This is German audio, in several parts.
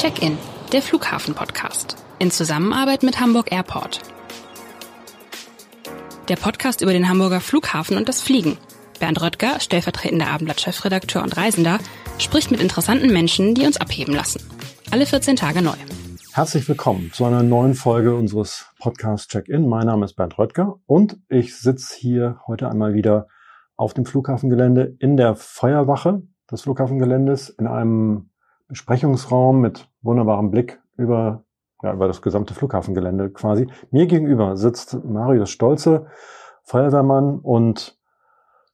Check-in, der Flughafen-Podcast. In Zusammenarbeit mit Hamburg Airport. Der Podcast über den Hamburger Flughafen und das Fliegen. Bernd Röttger, stellvertretender Abendblatt-Chefredakteur und Reisender, spricht mit interessanten Menschen, die uns abheben lassen. Alle 14 Tage neu. Herzlich willkommen zu einer neuen Folge unseres Podcasts Check-in. Mein Name ist Bernd Röttger und ich sitze hier heute einmal wieder auf dem Flughafengelände in der Feuerwache des Flughafengeländes in einem Besprechungsraum mit wunderbarem Blick über, ja, über das gesamte Flughafengelände quasi. Mir gegenüber sitzt Marius Stolze, Feuerwehrmann und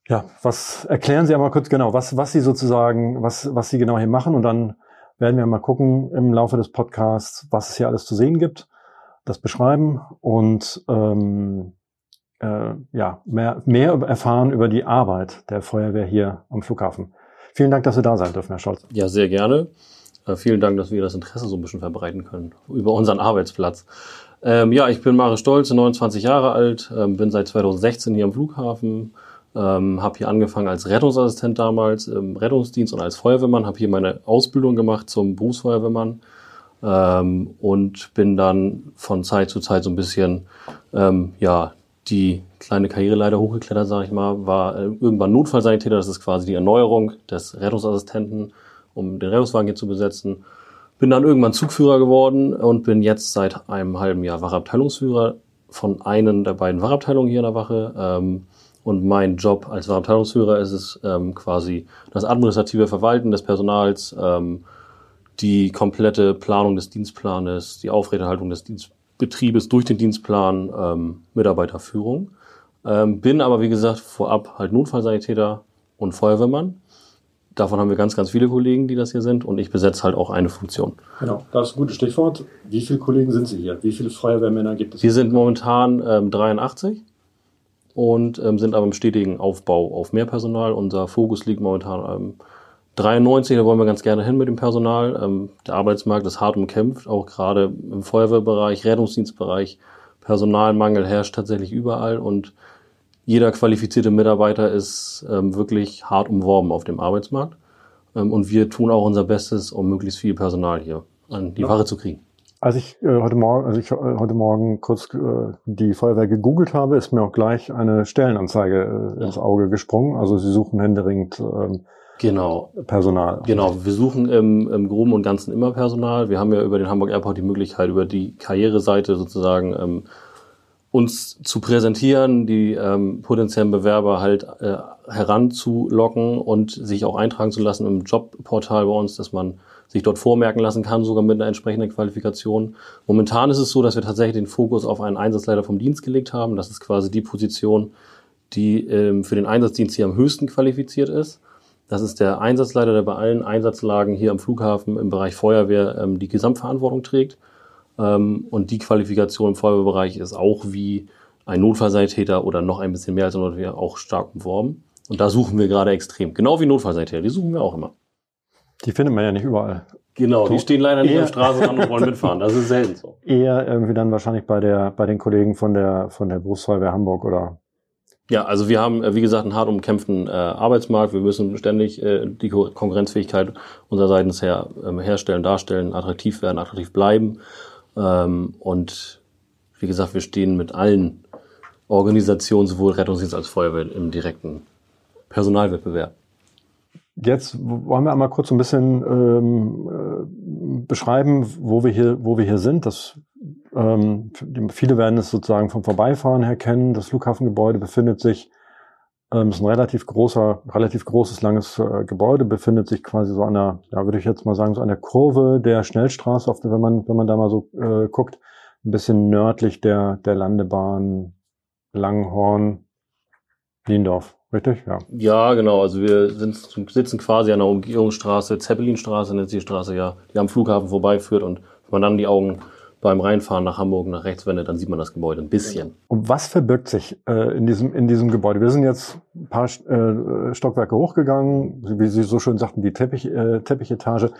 ja, was erklären Sie einmal kurz genau, was, was Sie sozusagen, was, was Sie genau hier machen und dann werden wir mal gucken im Laufe des Podcasts, was es hier alles zu sehen gibt, das beschreiben und ähm, äh, ja, mehr, mehr erfahren über die Arbeit der Feuerwehr hier am Flughafen. Vielen Dank, dass Sie da sein dürfen, Herr Scholz. Ja, sehr gerne. Äh, vielen Dank, dass wir das Interesse so ein bisschen verbreiten können über unseren Arbeitsplatz. Ähm, ja, ich bin Mare Stolz, 29 Jahre alt, ähm, bin seit 2016 hier am Flughafen, ähm, habe hier angefangen als Rettungsassistent damals im Rettungsdienst und als Feuerwehrmann, habe hier meine Ausbildung gemacht zum Berufsfeuerwehrmann ähm, und bin dann von Zeit zu Zeit so ein bisschen ähm, ja die kleine Karriereleiter hochgeklettert, sage ich mal, war äh, irgendwann Notfallsanitäter, das ist quasi die Erneuerung des Rettungsassistenten, um den Rettungswagen hier zu besetzen. Bin dann irgendwann Zugführer geworden und bin jetzt seit einem halben Jahr Wachabteilungsführer von einem der beiden Wachabteilungen hier in der Wache. Ähm, und mein Job als Wachabteilungsführer ist es ähm, quasi das administrative Verwalten des Personals, ähm, die komplette Planung des Dienstplanes, die Aufrechterhaltung des Dienstplanes, Betriebes durch den Dienstplan ähm, Mitarbeiterführung. Ähm, bin aber, wie gesagt, vorab halt Notfallsanitäter und Feuerwehrmann. Davon haben wir ganz, ganz viele Kollegen, die das hier sind und ich besetze halt auch eine Funktion. Genau, das ist ein gutes Stichwort. Wie viele Kollegen sind Sie hier? Wie viele Feuerwehrmänner gibt es? Wir sind momentan ähm, 83 und ähm, sind aber im stetigen Aufbau auf mehr Personal. Unser Fokus liegt momentan ähm, 93, da wollen wir ganz gerne hin mit dem Personal. Ähm, der Arbeitsmarkt ist hart umkämpft, auch gerade im Feuerwehrbereich, Rettungsdienstbereich. Personalmangel herrscht tatsächlich überall und jeder qualifizierte Mitarbeiter ist ähm, wirklich hart umworben auf dem Arbeitsmarkt. Ähm, und wir tun auch unser Bestes, um möglichst viel Personal hier an die. Wache zu kriegen. Als ich äh, heute Morgen, als ich äh, heute Morgen kurz äh, die Feuerwehr gegoogelt habe, ist mir auch gleich eine Stellenanzeige äh, ins Auge gesprungen. Also sie suchen händeringend ähm, Genau. Personal. Genau, wir suchen im, im Groben und Ganzen immer Personal. Wir haben ja über den Hamburg Airport die Möglichkeit, über die Karriereseite sozusagen ähm, uns zu präsentieren, die ähm, potenziellen Bewerber halt äh, heranzulocken und sich auch eintragen zu lassen im Jobportal bei uns, dass man sich dort vormerken lassen kann, sogar mit einer entsprechenden Qualifikation. Momentan ist es so, dass wir tatsächlich den Fokus auf einen Einsatzleiter vom Dienst gelegt haben. Das ist quasi die Position, die ähm, für den Einsatzdienst hier am höchsten qualifiziert ist. Das ist der Einsatzleiter, der bei allen Einsatzlagen hier am Flughafen im Bereich Feuerwehr ähm, die Gesamtverantwortung trägt. Ähm, und die Qualifikation im Feuerwehrbereich ist auch wie ein Notfallsanitäter oder noch ein bisschen mehr als ein Notfallsanitäter auch stark umworben. Und da suchen wir gerade extrem. Genau wie Notfallsanitäter, die suchen wir auch immer. Die findet man ja nicht überall. Genau, die stehen leider nicht auf Straße an und wollen mitfahren. Das ist selten so. Eher irgendwie dann wahrscheinlich bei der, bei den Kollegen von der, von der Berufsfeuerwehr Hamburg oder ja, also wir haben, äh, wie gesagt, einen hart umkämpften äh, Arbeitsmarkt. Wir müssen ständig äh, die Konkurrenzfähigkeit unsererseits her, ähm, herstellen, darstellen, attraktiv werden, attraktiv bleiben. Ähm, und wie gesagt, wir stehen mit allen Organisationen, sowohl Rettungsdienst als Feuerwehr, im direkten Personalwettbewerb. Jetzt wollen wir einmal kurz ein bisschen ähm, äh, beschreiben, wo wir hier, wo wir hier sind. Das, ähm, viele werden es sozusagen vom Vorbeifahren her kennen. Das Flughafengebäude befindet sich, ähm, ist ein relativ großer, relativ großes, langes äh, Gebäude, befindet sich quasi so an der, ja, würde ich jetzt mal sagen, so an der Kurve der Schnellstraße, der, wenn man, wenn man da mal so äh, guckt, ein bisschen nördlich der, der Landebahn Langhorn, Niendorf. Richtig, ja. Ja, genau. Also wir sind, sitzen quasi an der Umgehungsstraße, Zeppelinstraße nennt sich die Straße ja, die am Flughafen vorbeiführt. Und wenn man dann die Augen beim Reinfahren nach Hamburg nach rechts wendet, dann sieht man das Gebäude ein bisschen. Und was verbirgt sich äh, in, diesem, in diesem Gebäude? Wir sind jetzt ein paar äh, Stockwerke hochgegangen, wie Sie so schön sagten, die Teppich, äh, Teppichetage.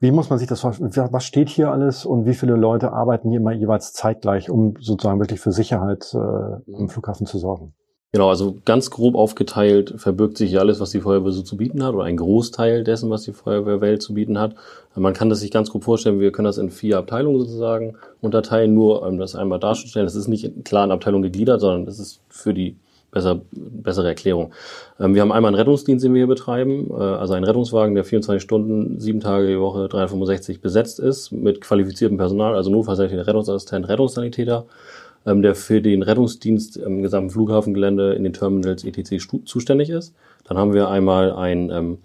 Wie muss man sich das vorstellen? Was steht hier alles und wie viele Leute arbeiten hier immer jeweils zeitgleich, um sozusagen wirklich für Sicherheit äh, im Flughafen zu sorgen? Genau, also ganz grob aufgeteilt verbirgt sich ja alles, was die Feuerwehr so zu bieten hat, oder ein Großteil dessen, was die Feuerwehrwelt zu bieten hat. Man kann das sich ganz grob vorstellen, wir können das in vier Abteilungen sozusagen unterteilen, nur um das einmal darzustellen. Das ist nicht in Abteilungen gegliedert, sondern das ist für die besser, bessere Erklärung. Ähm, wir haben einmal einen Rettungsdienst, den wir hier betreiben, äh, also einen Rettungswagen, der 24 Stunden, sieben Tage die Woche, 365 besetzt ist, mit qualifiziertem Personal, also Notfallsanitäter, Rettungsassistent, Rettungssanitäter ähm, der für den Rettungsdienst im gesamten Flughafengelände in den Terminals etc. zuständig ist. Dann haben wir einmal einen ähm,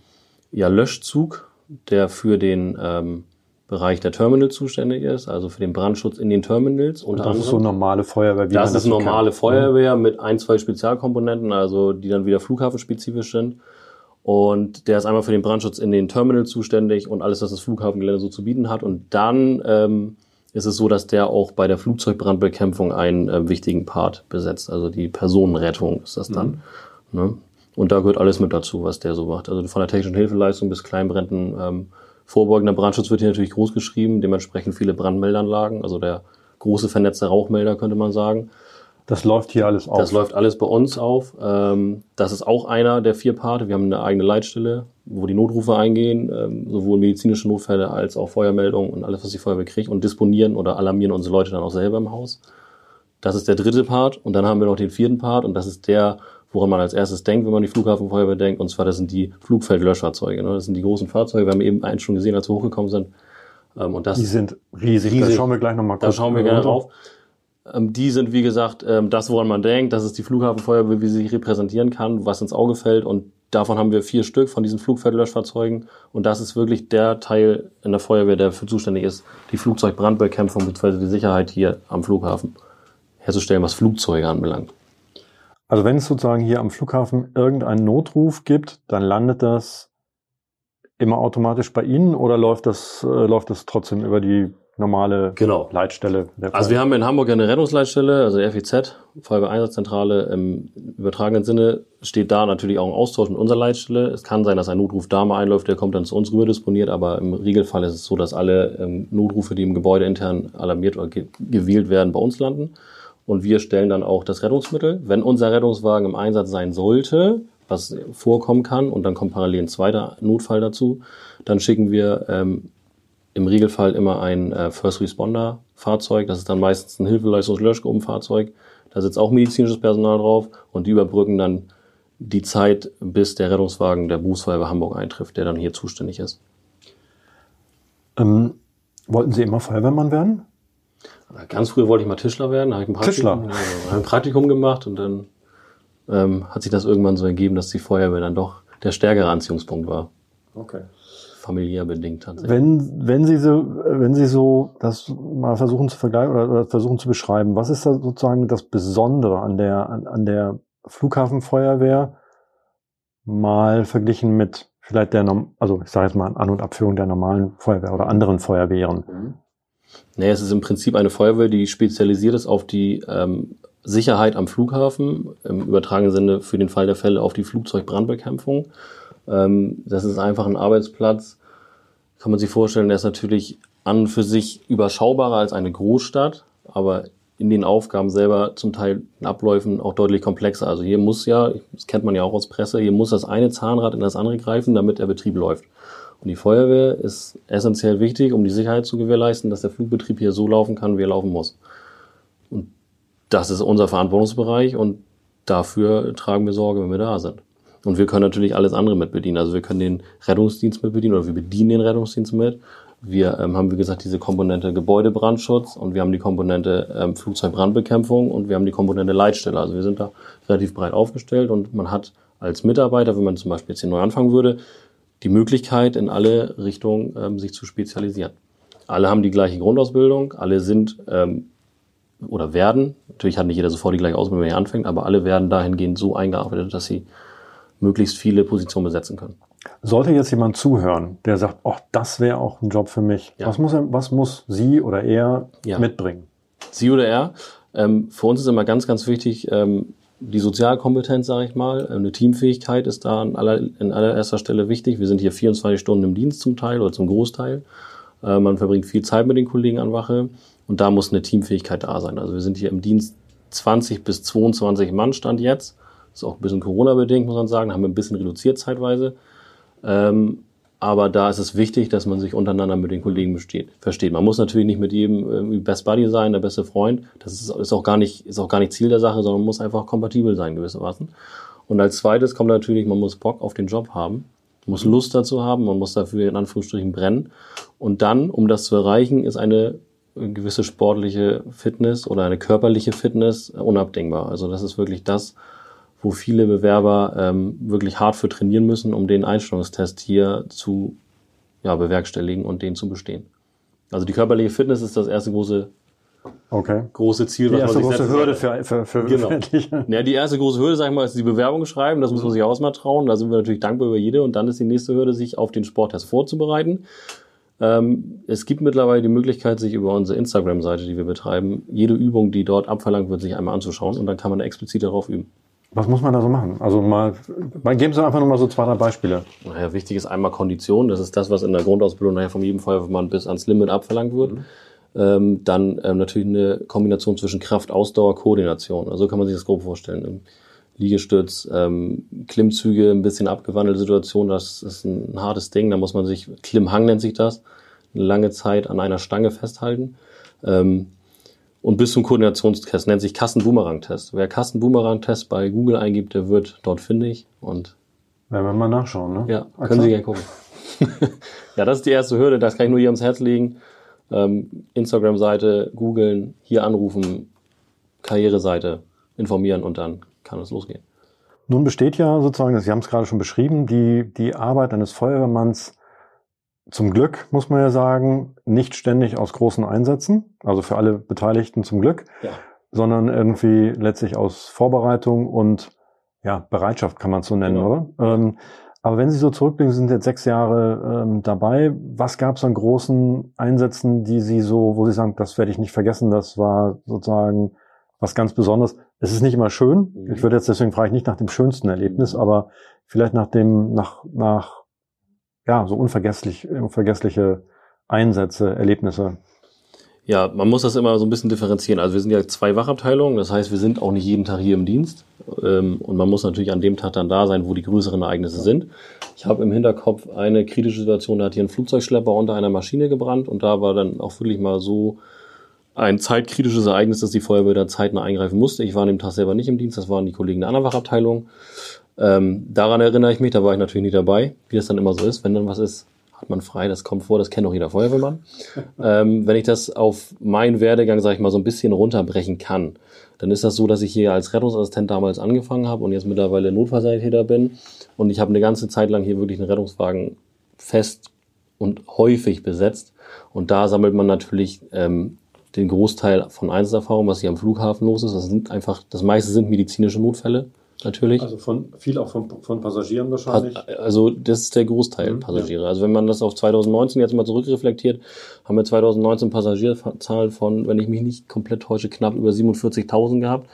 ja, Löschzug, der für den ähm, Bereich der Terminals zuständig ist, also für den Brandschutz in den Terminals. Und das ist so normale Feuerwehr. Wie das ist normale kennt. Feuerwehr mit ein, zwei Spezialkomponenten, also die dann wieder flughafenspezifisch sind. Und der ist einmal für den Brandschutz in den Terminals zuständig und alles, was das Flughafengelände so zu bieten hat. Und dann ähm, ist es so, dass der auch bei der Flugzeugbrandbekämpfung einen äh, wichtigen Part besetzt. Also die Personenrettung ist das dann. Mhm. Ne? Und da gehört alles mit dazu, was der so macht. Also von der technischen Hilfeleistung bis Kleinbränden. Ähm, vorbeugender Brandschutz wird hier natürlich groß geschrieben, dementsprechend viele Brandmeldanlagen, also der große vernetzte Rauchmelder könnte man sagen. Das läuft hier alles auf. Das läuft alles bei uns auf. Ähm, das ist auch einer der vier Parte. Wir haben eine eigene Leitstelle, wo die Notrufe eingehen, ähm, sowohl medizinische Notfälle als auch Feuermeldungen und alles, was die Feuerwehr kriegt und disponieren oder alarmieren unsere Leute dann auch selber im Haus. Das ist der dritte Part. Und dann haben wir noch den vierten Part und das ist der, woran man als erstes denkt, wenn man die Flughafenfeuerwehr denkt. Und zwar, das sind die Flugfeldlöschfahrzeuge. Ne? Das sind die großen Fahrzeuge. Wir haben eben einen schon gesehen, als wir hochgekommen sind. Ähm, und das die sind riesig. riesig. Da schauen wir gleich nochmal kurz. Da schauen wir gerne drauf. Ähm, die sind, wie gesagt, ähm, das, woran man denkt. Das ist die Flughafenfeuerwehr, wie sie sich repräsentieren kann, was ins Auge fällt. Und davon haben wir vier Stück von diesen Flugfeldlöschfahrzeugen. Und das ist wirklich der Teil in der Feuerwehr, der dafür zuständig ist, die Flugzeugbrandbekämpfung bzw. die Sicherheit hier am Flughafen herzustellen, was Flugzeuge anbelangt. Also wenn es sozusagen hier am Flughafen irgendeinen Notruf gibt, dann landet das immer automatisch bei Ihnen oder läuft das, äh, läuft das trotzdem über die normale genau. Leitstelle. also wir haben in Hamburg eine Rettungsleitstelle, also FEZ, Feuerwehreinsatzzentrale. Im übertragenen Sinne steht da natürlich auch ein Austausch mit unserer Leitstelle. Es kann sein, dass ein Notruf da mal einläuft, der kommt dann zu uns rüber disponiert, aber im Regelfall ist es so, dass alle ähm, Notrufe, die im Gebäude intern alarmiert oder ge gewählt werden, bei uns landen. Und wir stellen dann auch das Rettungsmittel. Wenn unser Rettungswagen im Einsatz sein sollte, was vorkommen kann, und dann kommt parallel ein zweiter Notfall dazu, dann schicken wir ähm, im Regelfall immer ein äh, First Responder Fahrzeug. Das ist dann meistens ein Hilfeleistungslöschgruppenfahrzeug. Da sitzt auch medizinisches Personal drauf und die überbrücken dann die Zeit, bis der Rettungswagen der Berufsfeuerwehr Hamburg eintrifft, der dann hier zuständig ist. Ähm, wollten Sie immer Feuerwehrmann werden? Ganz früher wollte ich mal Tischler werden. Da habe ich ein Praktikum, Tischler. Ja, ein Praktikum gemacht und dann ähm, hat sich das irgendwann so ergeben, dass die Feuerwehr dann doch der stärkere Anziehungspunkt war. Okay familiär bedingt tatsächlich. Wenn, wenn Sie so, wenn Sie so das mal versuchen zu vergleichen oder, oder versuchen zu beschreiben, was ist da sozusagen das Besondere an der, an, an der Flughafenfeuerwehr mal verglichen mit vielleicht der, also ich sage jetzt mal An- und Abführung der normalen Feuerwehr oder anderen Feuerwehren? Mhm. Nee, es ist im Prinzip eine Feuerwehr, die spezialisiert ist auf die ähm, Sicherheit am Flughafen, im übertragenen Sinne für den Fall der Fälle auf die Flugzeugbrandbekämpfung. Ähm, das ist einfach ein Arbeitsplatz, kann man sich vorstellen, der ist natürlich an für sich überschaubarer als eine Großstadt, aber in den Aufgaben selber zum Teil in Abläufen auch deutlich komplexer. Also hier muss ja, das kennt man ja auch aus Presse, hier muss das eine Zahnrad in das andere greifen, damit der Betrieb läuft. Und die Feuerwehr ist essentiell wichtig, um die Sicherheit zu gewährleisten, dass der Flugbetrieb hier so laufen kann, wie er laufen muss. Und das ist unser Verantwortungsbereich und dafür tragen wir Sorge, wenn wir da sind. Und wir können natürlich alles andere mit bedienen. Also wir können den Rettungsdienst mit bedienen oder wir bedienen den Rettungsdienst mit. Wir ähm, haben, wie gesagt, diese Komponente Gebäudebrandschutz und wir haben die Komponente ähm, Flugzeugbrandbekämpfung und wir haben die Komponente Leitstelle. Also wir sind da relativ breit aufgestellt und man hat als Mitarbeiter, wenn man zum Beispiel jetzt hier neu anfangen würde, die Möglichkeit, in alle Richtungen ähm, sich zu spezialisieren. Alle haben die gleiche Grundausbildung, alle sind ähm, oder werden, natürlich hat nicht jeder sofort die gleiche Ausbildung, wenn er anfängt, aber alle werden dahingehend so eingearbeitet, dass sie möglichst viele Positionen besetzen können. Sollte jetzt jemand zuhören, der sagt, oh, das wäre auch ein Job für mich. Ja. Was, muss er, was muss sie oder er ja. mitbringen? Sie oder er? Ähm, für uns ist immer ganz, ganz wichtig, ähm, die Sozialkompetenz, sage ich mal. Eine Teamfähigkeit ist da an aller, in allererster Stelle wichtig. Wir sind hier 24 Stunden im Dienst zum Teil oder zum Großteil. Äh, man verbringt viel Zeit mit den Kollegen an Wache und da muss eine Teamfähigkeit da sein. Also wir sind hier im Dienst 20 bis 22 Mann stand jetzt ist auch ein bisschen Corona-bedingt, muss man sagen. Haben wir ein bisschen reduziert zeitweise. Ähm, aber da ist es wichtig, dass man sich untereinander mit den Kollegen besteht, versteht. Man muss natürlich nicht mit jedem irgendwie Best Buddy sein, der beste Freund. Das ist, ist, auch gar nicht, ist auch gar nicht Ziel der Sache, sondern man muss einfach kompatibel sein, gewissermaßen. Und als zweites kommt natürlich, man muss Bock auf den Job haben, muss Lust dazu haben, man muss dafür in Anführungsstrichen brennen. Und dann, um das zu erreichen, ist eine gewisse sportliche Fitness oder eine körperliche Fitness unabdingbar. Also das ist wirklich das, wo viele Bewerber ähm, wirklich hart für trainieren müssen, um den Einstellungstest hier zu ja, bewerkstelligen und den zu bestehen. Also die körperliche Fitness ist das erste große Okay. große Ziel, Die was erste man sich große Hürde für, für, für Genau. Ja, die erste große Hürde, sag ich mal, ist die Bewerbung schreiben. Das muss man sich auch mal trauen. Da sind wir natürlich dankbar über jede. Und dann ist die nächste Hürde, sich auf den Sporttest vorzubereiten. Ähm, es gibt mittlerweile die Möglichkeit, sich über unsere Instagram-Seite, die wir betreiben, jede Übung, die dort abverlangt wird, sich einmal anzuschauen. Und dann kann man explizit darauf üben. Was muss man da so machen? Also mal, mal geben Sie einfach nur mal so zwei, drei Beispiele. Naja, wichtig ist einmal Kondition. Das ist das, was in der Grundausbildung nachher von jedem Feuerwehrmann bis ans Limit abverlangt wird. Ähm, dann ähm, natürlich eine Kombination zwischen Kraft, Ausdauer, Koordination. Also so kann man sich das grob vorstellen. Im Liegestütz, ähm, Klimmzüge, ein bisschen abgewandelte Situation, das ist ein, ein hartes Ding. Da muss man sich, Klimmhang nennt sich das, eine lange Zeit an einer Stange festhalten. Ähm, und bis zum Koordinationstest nennt sich Kasten-Boomerang-Test. Wer Kasten-Boomerang-Test bei Google eingibt, der wird dort findig und Werden wir mal nachschauen, ne? ja, Axel? können Sie gerne gucken. ja, das ist die erste Hürde, das kann ich nur hier ans Herz legen. Ähm, Instagram-Seite, googeln, hier anrufen, Karriereseite, informieren und dann kann es losgehen. Nun besteht ja sozusagen, Sie haben es gerade schon beschrieben, die, die Arbeit eines Feuerwehrmanns zum Glück, muss man ja sagen, nicht ständig aus großen Einsätzen, also für alle Beteiligten zum Glück, Ja. sondern irgendwie letztlich aus Vorbereitung und ja, Bereitschaft kann man es so nennen, Genau. oder? Ähm, aber wenn Sie so zurückblicken, Sie sind jetzt sechs Jahre ähm, dabei. Was gab es an großen Einsätzen, die Sie so, wo Sie sagen, das werde ich nicht vergessen, das war sozusagen was ganz Besonderes. Es ist nicht immer schön. Mhm. Ich würde jetzt deswegen frage ich nicht nach dem schönsten Erlebnis, Mhm. aber vielleicht nach dem, nach, nach, ja, so unvergesslich, unvergessliche Einsätze, Erlebnisse. Ja, man muss das immer so ein bisschen differenzieren. Also wir sind ja zwei Wachabteilungen, das heißt, wir sind auch nicht jeden Tag hier im Dienst. Ähm, Und man muss natürlich an dem Tag dann da sein, wo die größeren Ereignisse sind. Ich habe im Hinterkopf eine kritische Situation, da hat hier ein Flugzeugschlepper unter einer Maschine gebrannt und da war dann auch wirklich mal so ein zeitkritisches Ereignis, dass die Feuerwehr da zeitnah eingreifen musste. Ich war an dem Tag selber nicht im Dienst, das waren die Kollegen der anderen Wachabteilung. Ähm, daran erinnere ich mich, da war ich natürlich nicht dabei, wie das dann immer so ist. Wenn dann was ist, hat man frei, das kommt vor, das kennt auch jeder Feuerwehrmann. ähm, wenn ich das auf meinen Werdegang, sage ich mal, so ein bisschen runterbrechen kann, dann ist das so, dass ich hier als Rettungsassistent damals angefangen habe und jetzt mittlerweile Notfallsanitäter bin. Und ich habe eine ganze Zeit lang hier wirklich einen Rettungswagen fest und häufig besetzt. Und da sammelt man natürlich ähm, den Großteil von Einsatzerfahrung, was hier am Flughafen los ist. Das sind einfach, das meiste sind medizinische Notfälle, natürlich. Also von, viel auch von, von Passagieren Pa- Also das ist der Großteil Mhm, Passagiere. Also wenn man das auf 2019 jetzt mal zurückreflektiert, haben wir 2019 Passagierzahl von, wenn ich mich nicht komplett täusche, knapp über 47.000 gehabt.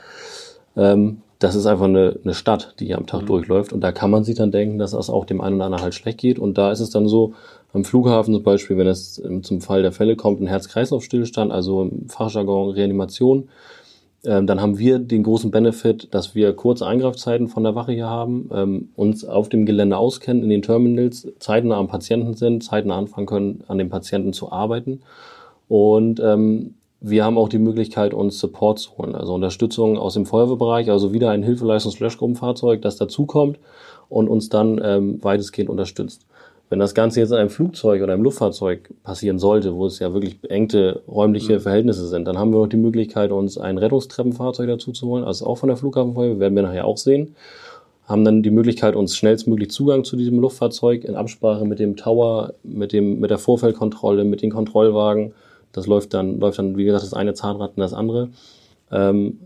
Ähm, das ist einfach eine, eine Stadt, die hier am Tag Mhm. durchläuft. Und da kann man sich dann denken, dass es auch dem einen oder anderen halt schlecht geht. Und da ist es dann so, am Flughafen zum Beispiel, wenn es ähm, zum Fall der Fälle kommt, ein Herz-Kreislauf-Stillstand, also im Fachjargon Reanimation, ähm, dann haben wir den großen Benefit, dass wir kurze Eingreifzeiten von der Wache hier haben, ähm, uns auf dem Gelände auskennen, in den Terminals, zeitnah am Patienten sind, zeitnah anfangen können, an dem Patienten zu arbeiten. Und ähm, wir haben auch die Möglichkeit, uns Support zu holen, also Unterstützung aus dem Feuerwehrbereich, also wieder ein Hilfeleistungs-Löschgruppenfahrzeug, das dazukommt und uns dann ähm, weitestgehend unterstützt. Wenn das Ganze jetzt in einem Flugzeug oder einem Luftfahrzeug passieren sollte, wo es ja wirklich beengte räumliche Verhältnisse sind, dann haben wir noch die Möglichkeit, uns ein Rettungstreppenfahrzeug dazu zu holen, also auch von der Flughafenfeuerwehr, werden wir nachher auch sehen. Haben dann die Möglichkeit, uns schnellstmöglich Zugang zu diesem Luftfahrzeug in Absprache mit dem Tower, mit dem, mit der Vorfeldkontrolle, mit den Kontrollwagen. Das läuft dann, läuft dann, wie gesagt, das eine Zahnrad und das andere. Ähm,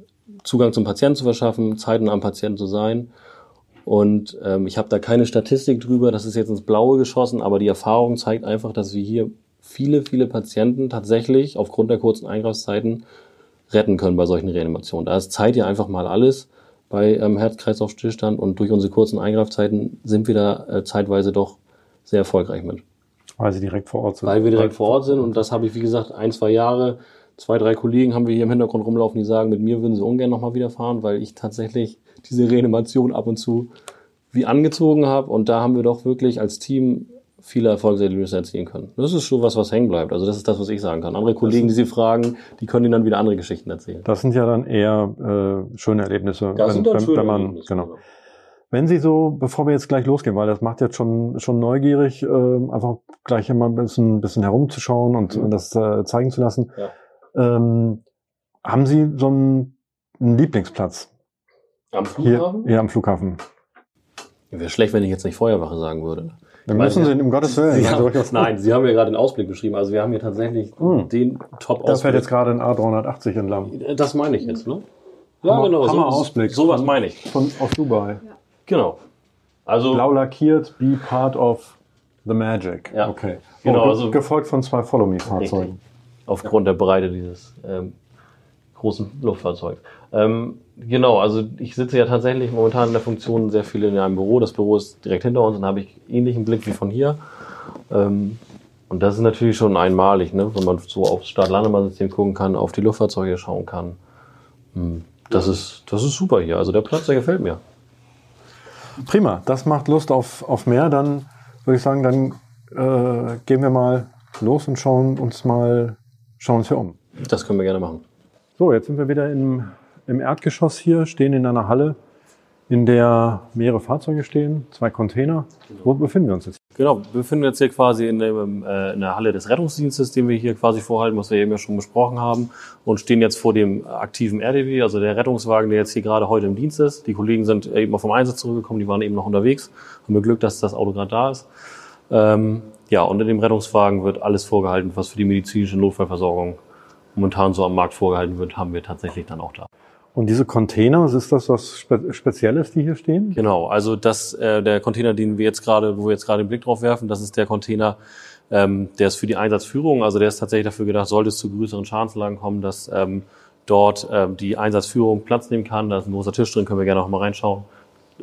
Zugang zum Patienten zu verschaffen, zeitnah am Patienten zu sein. Und ähm, ich habe da keine Statistik drüber, das ist jetzt ins Blaue geschossen, aber die Erfahrung zeigt einfach, dass wir hier viele, viele Patienten tatsächlich aufgrund der kurzen Eingreifszeiten retten können bei solchen Reanimationen. Da ist Zeit ja einfach mal alles bei ähm, Herz-Kreislauf-Stillstand und durch unsere kurzen Eingreifzeiten sind wir da äh, zeitweise doch sehr erfolgreich mit. Weil sie direkt vor Ort sind. Weil wir direkt vor Ort sind und das habe ich, wie gesagt, ein, zwei Jahre zwei, drei Kollegen haben wir hier im Hintergrund rumlaufen, die sagen, mit mir würden sie ungern nochmal wieder fahren, weil ich tatsächlich diese Reanimation ab und zu wie angezogen habe. Und da haben wir doch wirklich als Team viele Erfolgserlebnisse erzielen können. Das ist schon was, was hängen bleibt. Also das ist das, was ich sagen kann. Andere Kollegen, die Sie fragen, die können Ihnen dann wieder andere Geschichten erzählen. Das sind ja dann eher äh, schöne Erlebnisse, Das sind dann schöne wenn man Erlebnisse, genau. Wenn Sie so, bevor wir jetzt gleich losgehen, weil das macht jetzt schon schon neugierig, äh, einfach gleich immer ein bisschen, bisschen herumzuschauen und Mhm. das äh, zeigen zu lassen. Ja. Ähm, haben Sie so einen, einen Lieblingsplatz Am hier, Flughafen? hier am Flughafen? Wäre schlecht, wenn ich jetzt nicht Feuerwache sagen würde. Dann müssen Sie, um Gottes Willen. Sie also haben, nein, Sie haben ja gerade den Ausblick beschrieben. Also wir haben hier tatsächlich Mhm. den top Da fährt jetzt gerade ein A380 entlang. Das meine ich jetzt, ne? Ja, Hammer- genau. Hammer so, Ausblick. Sowas meine ich. Von, aus Dubai. Genau. Also, Blau lackiert, be part of the magic. Ja. Okay. Genau, Oh, also- gefolgt von zwei richtig. Follow-Me-Fahrzeugen. Aufgrund der Breite dieses ähm, großen Luftfahrzeugs. Ähm, genau, also ich sitze ja tatsächlich momentan in der Funktion sehr viel in einem Büro. Das Büro ist direkt hinter uns und habe ich ähnlichen Blick wie von hier. Ähm, und das ist natürlich schon einmalig, ne? wenn man so aufs Start-Landebahn-System gucken kann, auf die Luftfahrzeuge schauen kann. Hm, Das ist, das ist super hier. Also der Platz, der gefällt mir. Prima, das macht Lust auf, auf mehr. Dann würde ich sagen, dann äh, gehen wir mal los und schauen uns mal schauen uns hier um. Das können wir gerne machen. So, jetzt sind wir wieder im, im Erdgeschoss hier, stehen in einer Halle, in der mehrere Fahrzeuge stehen, zwei Container. Wo befinden wir uns jetzt? Genau, wir befinden uns hier quasi in, dem, äh, in der Halle des Rettungsdienstes, den wir hier quasi vorhalten, was wir eben ja schon besprochen haben, und stehen jetzt vor dem aktiven RDW, also der Rettungswagen, der jetzt hier gerade heute im Dienst ist. Die Kollegen sind eben auch vom Einsatz zurückgekommen, die waren eben noch unterwegs. Haben wir Glück, dass das Auto gerade da ist. Ähm, ja, und in dem Rettungswagen wird alles vorgehalten, was für die medizinische Notfallversorgung momentan so am Markt vorgehalten wird, haben wir tatsächlich dann auch da. Und diese Container, ist das was Spe Spezielles, die hier stehen? Genau, also das, äh, der Container, den wir jetzt gerade, wo wir jetzt gerade den Blick drauf werfen, das ist der Container, ähm, der ist für die Einsatzführung, also der ist tatsächlich dafür gedacht, sollte es zu größeren Schadenslagen kommen, dass ähm, dort ähm, die Einsatzführung Platz nehmen kann. Da ist ein großer Tisch drin, können wir gerne auch mal reinschauen.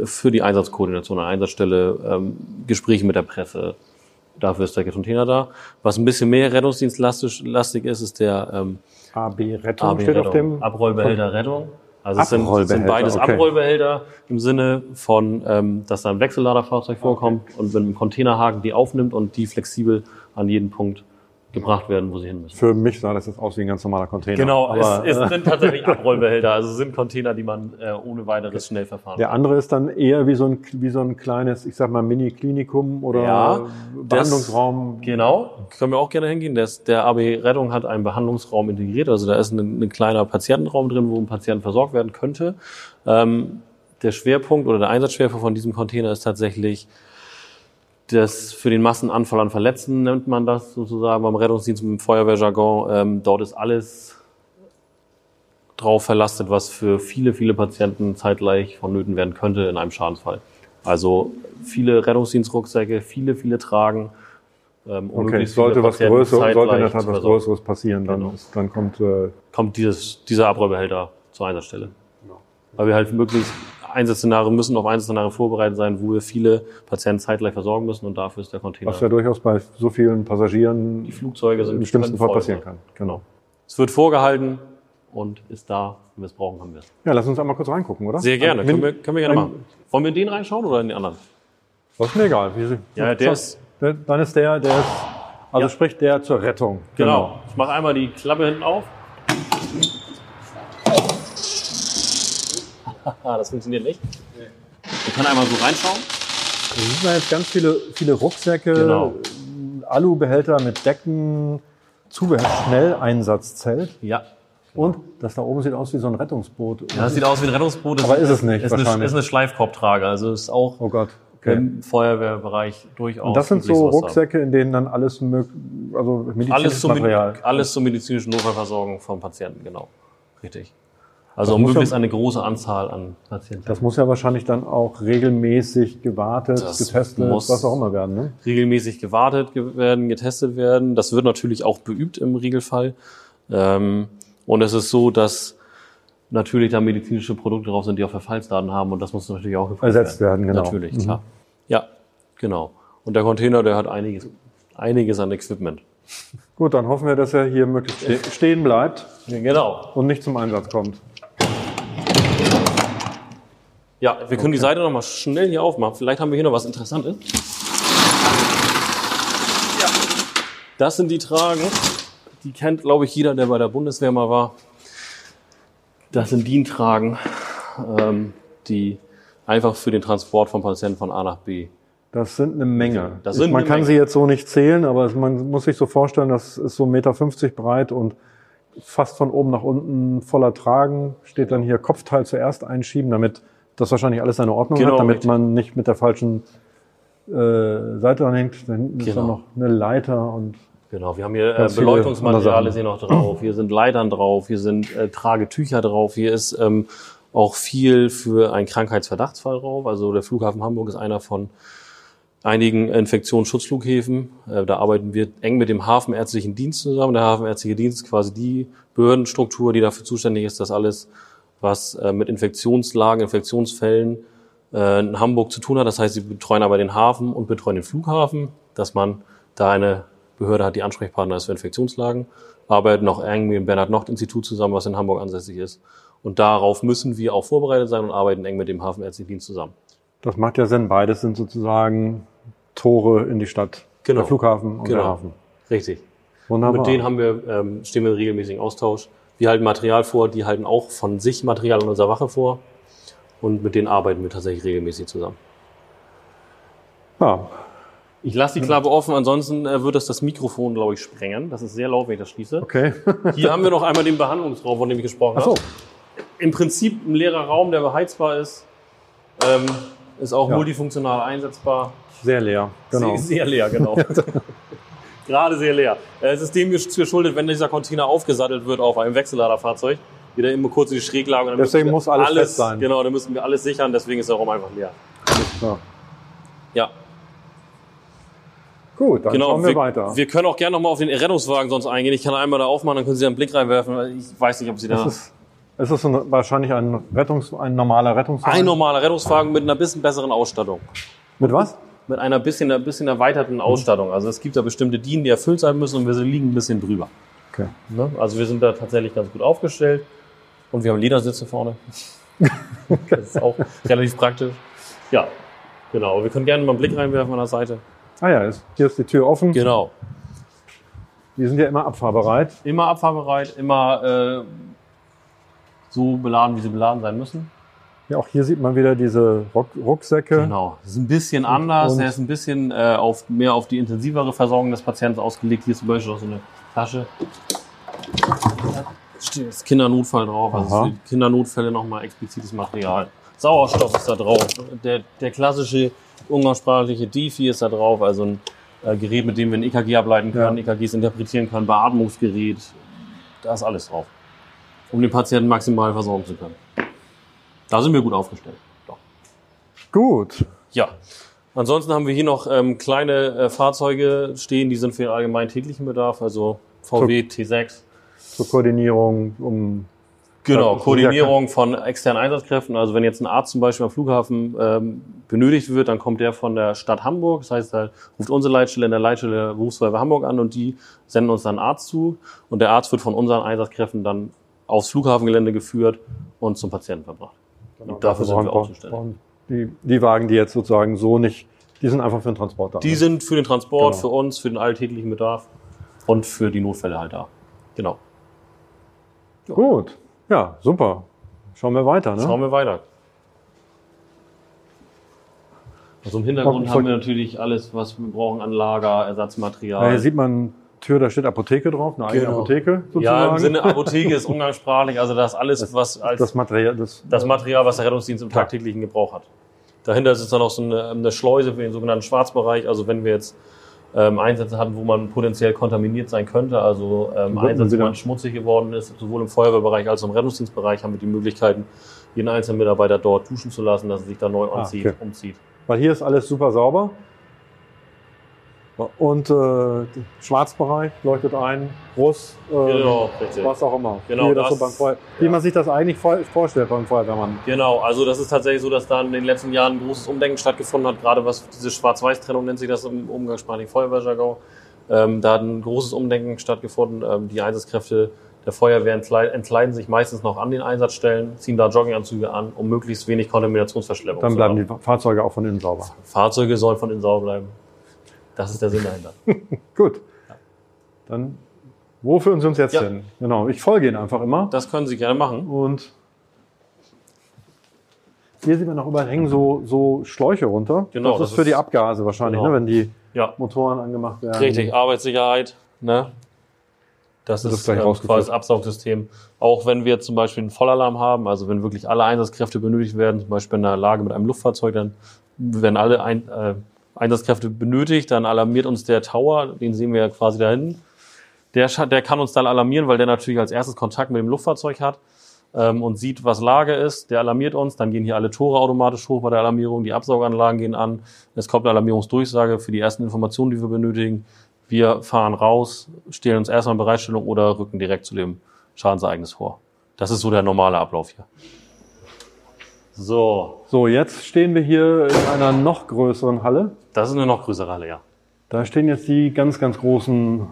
Für die Einsatzkoordination an der Einsatzstelle, ähm, Gespräche mit der Presse. Dafür ist der Container da. Was ein bisschen mehr rettungsdienstlastig lastig ist, ist der ähm, AB Rettung AB steht auf dem. Abrollbehälter Rettung. Also es sind, sind Abrollbehälter, beides okay. Abrollbehälter im Sinne von, ähm, dass da ein Wechselladerfahrzeug vorkommt und mit einem Containerhaken die aufnimmt und die flexibel an jeden Punkt gebracht werden, wo sie hin müssen. Für mich sah das jetzt aus wie ein ganz normaler Container. Genau, Aber, es, es sind tatsächlich Abrollbehälter, also es sind Container, die man äh, ohne weiteres schnell verfahren Der andere ist dann eher wie so ein, wie so ein kleines, ich sag mal, Mini-Klinikum oder Ja, Behandlungsraum. Genau, können wir auch gerne hingehen. Der, ist- der AB Rettung hat einen Behandlungsraum integriert. Also da ist ein, ein kleiner Patientenraum drin, wo ein Patient versorgt werden könnte. Ähm, der Schwerpunkt oder der Einsatzschwerpunkt von diesem Container ist tatsächlich das für den Massenanfall an Verletzten nennt man das sozusagen beim Rettungsdienst im Feuerwehrjargon. Ähm, dort ist alles drauf verlastet, was für viele, viele Patienten zeitgleich vonnöten werden könnte in einem Schadensfall. Also viele Rettungsdienstrucksäcke, viele, viele Tragen. Ähm, Okay, sollte was Größeres, sollte in der Tat was. Größeres passieren, dann, Genau. ist, dann kommt, äh, Kommt dieses, dieser Abrollbehälter zur Einsatzstelle. Weil wir halt möglichst Einsatzszenarien müssen auf Einsatzszenarien vorbereitet sein, wo wir viele Patienten zeitgleich versorgen müssen und dafür ist der Container. was ja durchaus bei so vielen Passagieren die Flugzeuge sind im schlimmsten Fall passieren kann. Genau. Es wird vorgehalten und ist da. Wenn wir es brauchen, haben wir es. Ja, lass uns einmal kurz reingucken, oder? Sehr gerne. Können wir, können wir gerne machen. Wollen wir in den reinschauen oder in den anderen? Das ist mir egal. Ja, der ist- Dann ist der, der ist, also Ja. sprich der zur Rettung. Genau. Ich mache einmal die Klappe hinten auf. Haha, das funktioniert nicht. Wir können einmal so reinschauen. Wir sehen da jetzt ganz viele, viele Rucksäcke, Genau. Alubehälter mit Decken, Zubehör, Schnelleinsatzzelt. Ja. Und das da oben sieht aus wie so ein Rettungsboot. Ja, das sieht aus wie ein Rettungsboot. Aber ist es nicht, Ist eine, wahrscheinlich. ist eine Schleifkorbtrage. Also ist auch Oh Gott. Okay. im Feuerwehrbereich durchaus. Und das sind so. Rucksäcke, in denen dann alles mög also medizinisches Alles zur, Material. alles zur medizinischen Notfallversorgung von Patienten, genau. Richtig. Also möglichst ja- eine große Anzahl an Patienten. Das muss ja wahrscheinlich dann auch regelmäßig gewartet, Das getestet, was auch immer werden. Ne? regelmäßig gewartet ge- werden, getestet werden. Das wird natürlich auch beübt im Regelfall. Ähm, und es ist so, dass natürlich da medizinische Produkte drauf sind, die auch Verfallsdaten haben und das muss natürlich auch Ersetzt werden, genau. Natürlich, Mhm. klar. Ja, genau. Und der Container, der hat einiges, einiges an Equipment. Gut, dann hoffen wir, dass er hier möglichst ste- stehen bleibt Genau. und nicht zum Einsatz kommt. Ja, wir können die Seite noch mal schnell hier aufmachen. Vielleicht haben wir hier noch was Interessantes. Ja. Das sind die Tragen. Die kennt, glaube ich, jeder, der bei der Bundeswehr mal war. Das sind DIN-Tragen, ähm, die einfach für den Transport von Patienten von A nach B. Das sind eine Menge. Das sind man eine kann Menge. sie jetzt so nicht zählen, aber man muss sich so vorstellen, das ist so 1,50 Meter breit und fast von oben nach unten voller Tragen. Steht dann hier Kopfteil zuerst einschieben, damit das wahrscheinlich alles seine Ordnung Genau, hat, damit richtig. man nicht mit der falschen äh, Seite dran hängt. Da hinten ist dann Genau. noch eine Leiter und Genau, wir haben hier äh, Beleuchtungsmaterialien andere hier noch drauf, hier sind Leitern drauf, hier sind äh, Tragetücher drauf, hier ist ähm, auch viel für einen Krankheitsverdachtsfall drauf. Also der Flughafen Hamburg ist einer von einigen Infektionsschutzflughäfen. Äh, da arbeiten wir eng mit dem Hafenärztlichen Dienst zusammen. Der Hafenärztliche Dienst ist quasi die Behördenstruktur, die dafür zuständig ist, dass alles, was äh, mit Infektionslagen, Infektionsfällen äh, in Hamburg zu tun hat. Das heißt, sie betreuen aber den Hafen und betreuen den Flughafen, dass man da eine Behörde hat, die Ansprechpartner ist für Infektionslagen. Arbeiten auch eng mit dem Bernhard-Nocht-Institut zusammen, was in Hamburg ansässig ist. Und darauf müssen wir auch vorbereitet sein und arbeiten eng mit dem Hafenärztlichen Dienst zusammen. das macht ja Sinn. Beides sind sozusagen Tore in die Stadt. Genau. Der Flughafen und Genau. der Hafen. Richtig. Wunderbar. Mit denen haben wir, ähm, stehen wir in regelmäßigen Austausch. Wir halten Material vor, die halten auch von sich Material in unserer Wache vor. Und mit denen arbeiten wir tatsächlich regelmäßig zusammen. ja, Ich lasse die Klappe offen, ansonsten äh, wird das das Mikrofon, glaube ich, sprengen. Das ist sehr laut, wenn ich das schließe. okay. Hier haben wir noch einmal den Behandlungsraum, von dem ich gesprochen Ach so. habe. Im Prinzip ein leerer Raum, der beheizbar ist. Ähm, ist auch Ja. multifunktional einsetzbar. Sehr leer. Genau. Sehr, sehr leer, genau. Gerade sehr leer. Äh, Es ist dem gesch- geschuldet, wenn dieser Container aufgesattelt wird auf einem Wechselladerfahrzeug, wieder immer kurz in die Schräglage. und dann Deswegen wir muss alles fest sein. Genau, dann müssen wir alles sichern, deswegen ist der Raum einfach leer. Ja. Ja, Gut, dann genau. schauen wir, weiter. wir können auch gerne nochmal auf den Rettungswagen sonst eingehen. Ich kann einmal da aufmachen, dann können Sie da einen Blick reinwerfen. Ich weiß nicht, ob Sie da... es ist, es ist ein, wahrscheinlich ein, Rettungs, ein normaler Rettungswagen. Ein normaler Rettungswagen mit einer bisschen besseren Ausstattung. Mit was? Mit einer bisschen, ein bisschen erweiterten Ausstattung. Also es gibt da bestimmte DIN, die erfüllt sein müssen und wir liegen ein bisschen drüber. Okay. Ne? Also wir sind da tatsächlich ganz gut aufgestellt. Und wir haben Ledersitze vorne. das ist auch relativ praktisch. Ja, genau. Wir können gerne mal einen Blick reinwerfen an der Seite. Ah ja, hier ist die Tür offen. Genau. Die sind ja immer abfahrbereit. Immer abfahrbereit, immer äh, so beladen, wie sie beladen sein müssen. Ja, auch hier sieht man wieder diese Ruck Rucksäcke. Genau. Das ist ein bisschen anders. und- er ist ein bisschen äh, auf, mehr auf die intensivere Versorgung des Patienten ausgelegt. Hier ist zum Beispiel auch so eine Tasche. Steht jetzt Kindernotfall drauf. Also Aha. für die Kindernotfälle nochmal explizites Material. Sauerstoff ist da drauf. Der, der klassische umgangssprachliche Defi ist da drauf. Also ein äh, Gerät, mit dem wir ein EKG ableiten können, Ja. EKGs interpretieren können, Beatmungsgerät. Da ist alles drauf. Um den Patienten maximal versorgen zu können. Da sind wir gut aufgestellt. Doch. Gut. Ja. Ansonsten haben wir hier noch ähm, kleine äh, Fahrzeuge stehen, die sind für den allgemeinen täglichen Bedarf, also VW T6. Zur Koordinierung, um Genau, Koordinierung von externen Einsatzkräften. Also wenn jetzt ein Arzt zum Beispiel am Flughafen ähm, benötigt wird, dann kommt der von der Stadt Hamburg. Das heißt, da ruft unsere Leitstelle in der Leitstelle der Berufsfeuerwehr Hamburg an und die senden uns dann einen Arzt zu. Und der Arzt wird von unseren Einsatzkräften dann aufs Flughafengelände geführt und zum Patienten verbracht. Und dafür sind wir auch zuständig. die, die Wagen, die jetzt sozusagen so nicht, die sind einfach für den Transport da. Die sind für den Transport, Genau. für uns, für den alltäglichen Bedarf und für die Notfälle halt da. Genau. Gut. Ja, super. Schauen wir weiter, ne? Schauen wir weiter. Also im Hintergrund haben wir natürlich alles, was wir brauchen an Lager, Ersatzmaterial. Ja, hier sieht man Tür, da steht Apotheke drauf, eine eigene Genau. Apotheke sozusagen. ja, im Sinne Apotheke ist umgangssprachlich, also das alles, was als das Material, das, das Material, was der Rettungsdienst im tagtäglichen Gebrauch hat. Dahinter ist dann auch so eine, eine Schleuse für den sogenannten Schwarzbereich. Also wenn wir jetzt ähm, Einsätze hatten, wo man potenziell kontaminiert sein könnte, also ähm, Einsätze, wo man schmutzig geworden ist, sowohl im Feuerwehrbereich als auch im Rettungsdienstbereich, haben wir die Möglichkeiten, jeden einzelnen Mitarbeiter dort duschen zu lassen, dass er sich da neu Ah, anzieht, okay. umzieht. weil hier ist alles super sauber. Und äh, Schwarzbereich leuchtet ein, Brust, äh, Genau, was auch immer. Genau, wie, das so beim Feuer, wie ja. man sich das eigentlich vor, vorstellt beim Feuerwehrmann. Genau, also das ist tatsächlich so, dass da in den letzten Jahren ein großes Umdenken stattgefunden hat, gerade was diese Schwarz-Weiß-Trennung nennt sich das im umgangssprachlichen Feuerwehrjargon. Ähm, da hat ein großes Umdenken stattgefunden. Ähm, die Einsatzkräfte der Feuerwehr entkleiden, sich meistens noch an den Einsatzstellen, ziehen da Jogginganzüge an, um möglichst wenig Kontaminationsverschleppung Dann zu bleiben haben. die Fahrzeuge auch von innen sauber. Fahrzeuge sollen von innen sauber bleiben. Das ist der Sinn dahinter. Gut. Dann, wo führen Sie uns jetzt Ja. hin? Genau, ich folge Ihnen einfach immer. Das können Sie gerne machen. Und hier sieht man noch überall hängen so, so Schläuche runter. Genau, Das, das ist für ist- die Abgase wahrscheinlich, Genau. ne, wenn die Ja, Motoren angemacht werden. richtig. Arbeitssicherheit. Ne? Das Wird ist das gleich ähm, quasi das Absaugsystem. Auch wenn wir zum Beispiel einen Vollalarm haben, also wenn wirklich alle Einsatzkräfte benötigt werden, zum Beispiel in einer Lage mit einem Luftfahrzeug, dann werden alle ein, äh, Einsatzkräfte benötigt, dann alarmiert uns der Tower, den sehen wir ja quasi da hinten. Der, der kann uns dann alarmieren, weil der natürlich als erstes Kontakt mit dem Luftfahrzeug hat ähm, und sieht, was Lage ist. Der alarmiert uns, dann gehen hier alle Tore automatisch hoch bei der Alarmierung, die Absauganlagen gehen an, es kommt eine Alarmierungsdurchsage für die ersten Informationen, die wir benötigen. Wir fahren raus, stellen uns erstmal in Bereitstellung oder rücken direkt zu dem Schadensereignis vor. Das ist so der normale Ablauf hier. So, So, jetzt stehen wir hier in einer noch größeren Halle. das ist eine noch größere Halle, ja. Da stehen jetzt die ganz, ganz großen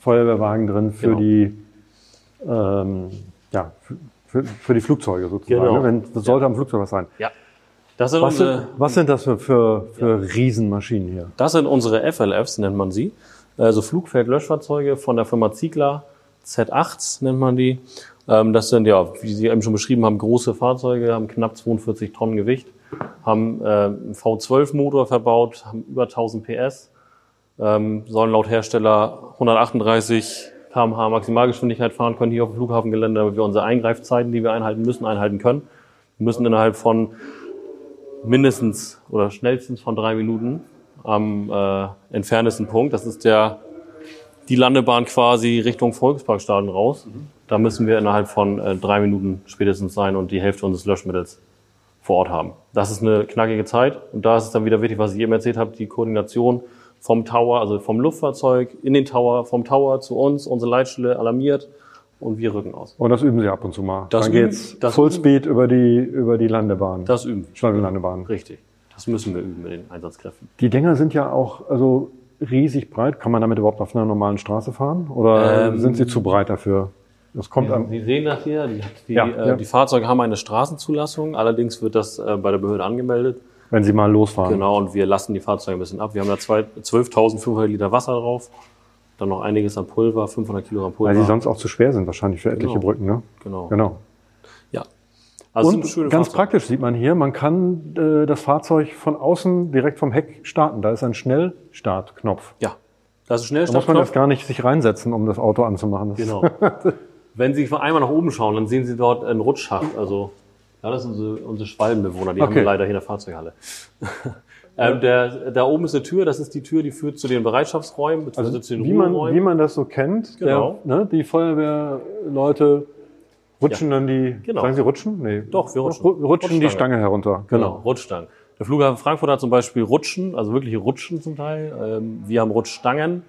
Feuerwehrwagen drin für Genau. die, ähm, ja, für, für, die Flugzeuge sozusagen. Genau. Ne? Wenn, das sollte am Flugzeug was sein. Ja. Das sind, Was unsere, sind, was sind das für, für, für Riesenmaschinen hier? das sind unsere FLFs, nennt man sie. Also Flugfeldlöschfahrzeuge von der Firma Ziegler. Z8s nennt man die. Ähm, das sind ja, wie Sie eben schon beschrieben haben, große Fahrzeuge, haben knapp 42 Tonnen Gewicht, haben äh, einen V12-Motor verbaut, haben über 1000 PS, ähm, sollen laut Hersteller 138 km/h Maximalgeschwindigkeit fahren können hier auf dem Flughafengelände, damit wir unsere Eingreifzeiten, die wir einhalten müssen, einhalten können. Wir müssen innerhalb von mindestens oder schnellstens von drei Minuten am äh, entferntesten Punkt. Das ist der die Landebahn quasi Richtung Volksparkstadion raus. Da müssen wir innerhalb von äh, drei Minuten spätestens sein und die Hälfte unseres Löschmittels vor Ort haben. Das ist eine knackige Zeit und da ist es dann wieder wichtig, was ich eben erzählt habe, die Koordination vom Tower, also vom Luftfahrzeug in den Tower, vom Tower zu uns, unsere Leitstelle alarmiert und wir rücken aus. Und das üben Sie ab und zu mal. Das Dann üben- geht's das Fullspeed über die, über die Landebahn. Das üben. wir. Schnelllandebahn. Richtig. Das müssen wir üben mit den Einsatzkräften. Die Dinger sind ja auch also riesig breit. Kann man damit überhaupt auf einer normalen Straße fahren? Oder Ähm, sind sie zu breit dafür? Das kommt am, Sie sehen das hier, die, Ja, äh, ja. die Fahrzeuge haben eine Straßenzulassung, allerdings wird das äh, bei der Behörde angemeldet. wenn sie mal losfahren. Genau, und wir lassen die Fahrzeuge ein bisschen ab. Wir haben da zwei- 12.500 Liter Wasser drauf, dann noch einiges an Pulver, 500 Kilogramm Pulver. Weil sie sonst auch zu schwer sind, wahrscheinlich für etliche Genau. Brücken, ne? genau. Genau. Ja. Also Und ganz Fahrzeuge. praktisch sieht man hier, man kann äh, das Fahrzeug von außen direkt vom Heck starten. Da ist ein Schnellstartknopf. Ja. Das ist Da muss man das Schnellstartknopf. gar nicht sich reinsetzen, um das Auto anzumachen. Das Genau. Wenn Sie einmal nach oben schauen, dann sehen Sie dort einen Rutschschacht. Also, ja, das sind unsere, unsere Schwalbenbewohner, die haben Okay. wir leider hier in der Fahrzeughalle. ähm, der, da oben ist eine Tür, das ist die Tür, die führt zu den Bereitschaftsräumen, Also beziehungsweise zu den wie man, wie man das so kennt, Genau. der, ne, die Feuerwehrleute rutschen dann die, Genau. sagen sie rutschen? Nee. Doch, wir rutschen. Ru- Rutschen die Rutschstange. Stange herunter. Genau, Rutschstangen. Der Flughafen Frankfurt hat zum Beispiel Rutschen, also wirkliche Rutschen zum Teil. Ähm, wir haben Rutschstangen.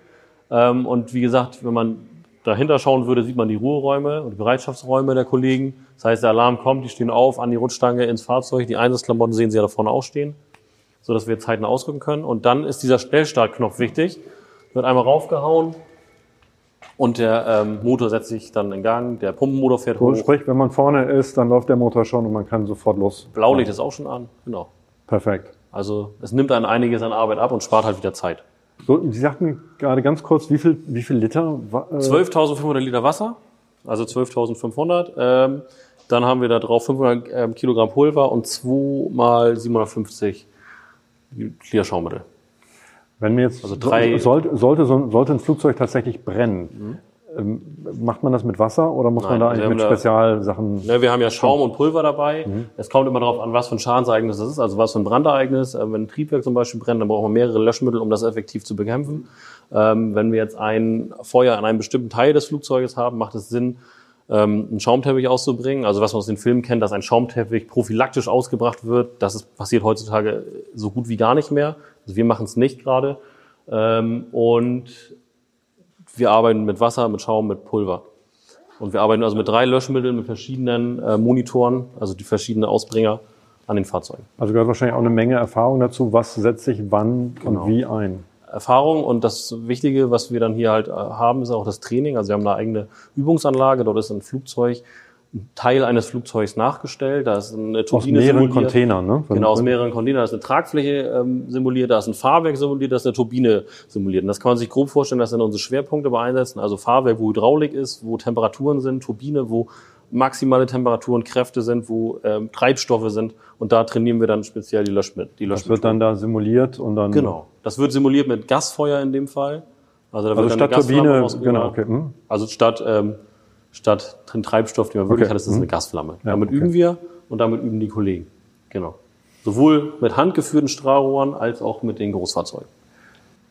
Ähm, und wie gesagt, wenn man dahinter schauen würde, sieht man die Ruheräume und die Bereitschaftsräume der Kollegen. Das heißt, der Alarm kommt, die stehen auf an die Rutschstange ins Fahrzeug. Die Einsatzklamotten sehen Sie ja da vorne auch stehen, sodass wir zeitnah ausrücken können. Und dann ist dieser Schnellstartknopf wichtig. Wird einmal raufgehauen und der ähm, Motor setzt sich dann in Gang. Der Pumpenmotor fährt So, hoch. sprich, wenn man vorne ist, dann läuft der Motor schon und man kann sofort los. Blaulicht ist auch schon an. Genau. Perfekt. Also es nimmt einen einiges an Arbeit ab und spart halt wieder Zeit. So, Sie sagten gerade ganz kurz, wie viel, wie viel Liter? äh, 12.500 Liter Wasser, also 12.500. Ähm, dann haben wir da drauf 500 ähm, Kilogramm Pulver und 2 mal 750 Liter Schaummittel. Wenn mir jetzt Also drei- so, sollte, sollte, so, sollte ein Flugzeug tatsächlich brennen, ähm, macht man das mit Wasser oder muss man Nein, da wir eigentlich haben mit da- Spezialsachen? Ne, wir haben ja Schaum und Pulver dabei. Es kommt immer darauf an, was für ein Schadensereignis das ist, also was für ein Brandereignis. Äh, wenn ein Triebwerk zum Beispiel brennt, dann brauchen wir mehrere Löschmittel, um das effektiv zu bekämpfen. Ähm, wenn wir jetzt ein Feuer an einem bestimmten Teil des Flugzeuges haben, macht es Sinn, ähm, einen Schaumteppich auszubringen. Also was man aus den Filmen kennt, dass ein Schaumteppich prophylaktisch ausgebracht wird. Das ist, passiert heutzutage so gut wie gar nicht mehr. Also wir machen es nicht gerade. Ähm, und wir arbeiten mit Wasser, mit Schaum, mit Pulver. Und wir arbeiten also mit drei Löschmitteln, mit verschiedenen äh, Monitoren, also die verschiedenen Ausbringer an den Fahrzeugen. Also gehört wahrscheinlich auch eine Menge Erfahrung dazu, was setzt sich wann Genau. und wie ein. Erfahrung und das Wichtige, was wir dann hier halt äh, haben, ist auch das Training. Also wir haben eine eigene Übungsanlage, dort ist ein Flugzeug, Teil eines Flugzeugs nachgestellt, da ist eine Turbine Aus mehreren simuliert. Containern, ne? Genau, aus mehreren Containern. Da ist eine Tragfläche ähm, simuliert, da ist ein Fahrwerk simuliert, da ist eine Turbine simuliert. Und das kann man sich grob vorstellen, dass dann unsere Schwerpunkte bei einsetzen. Also Fahrwerk, wo Hydraulik ist, wo Temperaturen sind, Turbine, wo maximale Temperaturen, Kräfte sind, wo ähm, Treibstoffe sind. Und da trainieren wir dann speziell die Löschmittel. Die Das wird dann da simuliert und dann. Genau. Das wird simuliert mit Gasfeuer in dem Fall. Also, da Also wird dann statt Turbine, genau, okay. Hm. Also statt, ähm, statt den Treibstoff, den man wirklich Okay, hat, ist das mhm. eine Gasflamme. Ja, damit okay. üben wir und damit üben die Kollegen. Genau. Sowohl mit handgeführten Strahlrohren als auch mit den Großfahrzeugen.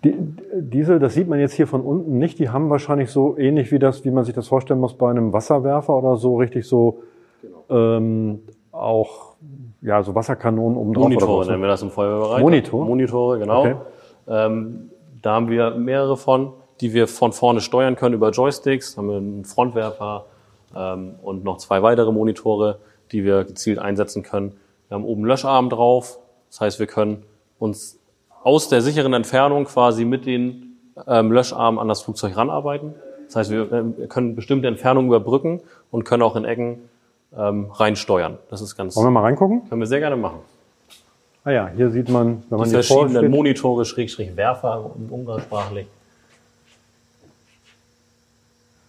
Die, Diesel, das sieht man jetzt hier von unten nicht. Die haben wahrscheinlich so ähnlich wie das, wie man sich das vorstellen muss bei einem Wasserwerfer oder so richtig so Genau. ähm, auch ja so Wasserkanonen oben drauf. Monitore oder nennen wir das im Feuerwehrbereich. Monitor? Monitore, genau. Okay. Ähm, da haben wir mehrere von, die wir von vorne steuern können über Joysticks. Da haben wir einen Frontwerfer ähm, und noch zwei weitere Monitore, die wir gezielt einsetzen können. Wir haben oben einen Löscharm drauf. Das heißt, wir können uns aus der sicheren Entfernung quasi mit den ähm, Löscharmen an das Flugzeug ranarbeiten. Das heißt, wir, ähm, können bestimmte Entfernungen überbrücken und können auch in Ecken ähm, reinsteuern. Das ist ganz, Wollen wir mal reingucken? können wir sehr gerne machen. Ah ja, hier sieht man, wenn man Die verschiedenen vorsteht, Monitore, Schrägstrich Werfer, umgangssprachlich.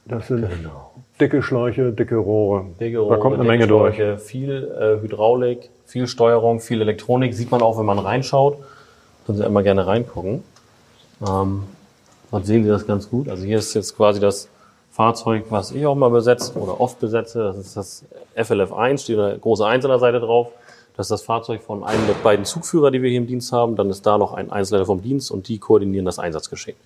Das sind dicke Schläuche, dicke Rohre. Genau. Dicke Rohre, da kommt eine Menge durch. Schläuche, Viel äh, Hydraulik, viel Steuerung, viel Elektronik. Sieht man auch, wenn man reinschaut. Können Sie einmal gerne reingucken. Ähm, dann sehen Sie das ganz gut. Also hier ist jetzt quasi das Fahrzeug, was ich auch mal besetze oder oft besetze. Das ist das FLF1, steht eine große 1 an der Seite drauf. Das ist das Fahrzeug von einem der beiden Zugführer, die wir hier im Dienst haben. Dann ist da noch ein Einzelleiter vom Dienst und die koordinieren das Einsatzgeschehen.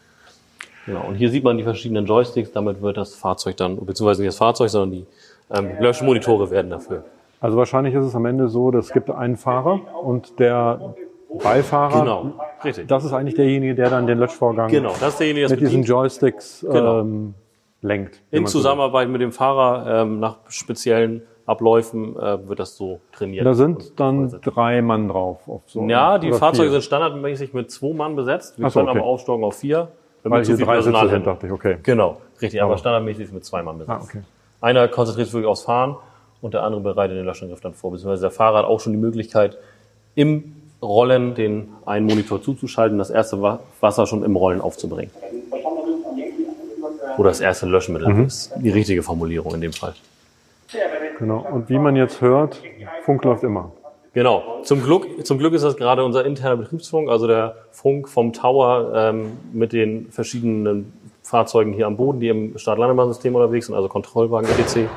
Genau. Und hier sieht man die verschiedenen Joysticks. Damit wird das Fahrzeug dann, beziehungsweise nicht das Fahrzeug, sondern die ähm, Löschmonitore werden dafür. Also wahrscheinlich ist es am Ende so, dass es gibt einen Fahrer und der Beifahrer, Genau, richtig. das ist eigentlich derjenige, der dann den Löschvorgang Genau, das ist derjenige, der mit es diesen. Joysticks Genau. ähm, lenkt. In man so Zusammenarbeit mit dem Fahrer ähm, nach speziellen Abläufen äh, wird das so trainiert. Da sind dann drei Mann drauf. Auf so ja, die Fahrzeuge vier. sind standardmäßig mit zwei Mann besetzt. Wir so, können okay. aber aufstocken auf vier, wenn Weil wir zu hier viel Personal sind, dachte ich, okay. Genau, richtig. Aber Aber- standardmäßig ist mit zwei Mann besetzt. Ah, okay. Einer konzentriert sich wirklich aufs Fahren und der andere bereitet den Löschangriff dann vor. Beziehungsweise der Fahrer hat auch schon die Möglichkeit, im Rollen den einen Monitor zuzuschalten, das erste Wa- Wasser schon im Rollen aufzubringen. Oder das erste Löschmittel Mhm. ist die richtige Formulierung in dem Fall. Genau. Und wie man jetzt hört, Funk läuft immer. Genau. Zum Glück, zum Glück ist das gerade unser interner Betriebsfunk, also der Funk vom Tower ähm, mit den verschiedenen Fahrzeugen hier am Boden, die im Start-Landebahn-System unterwegs sind, also Kontrollwagen etc.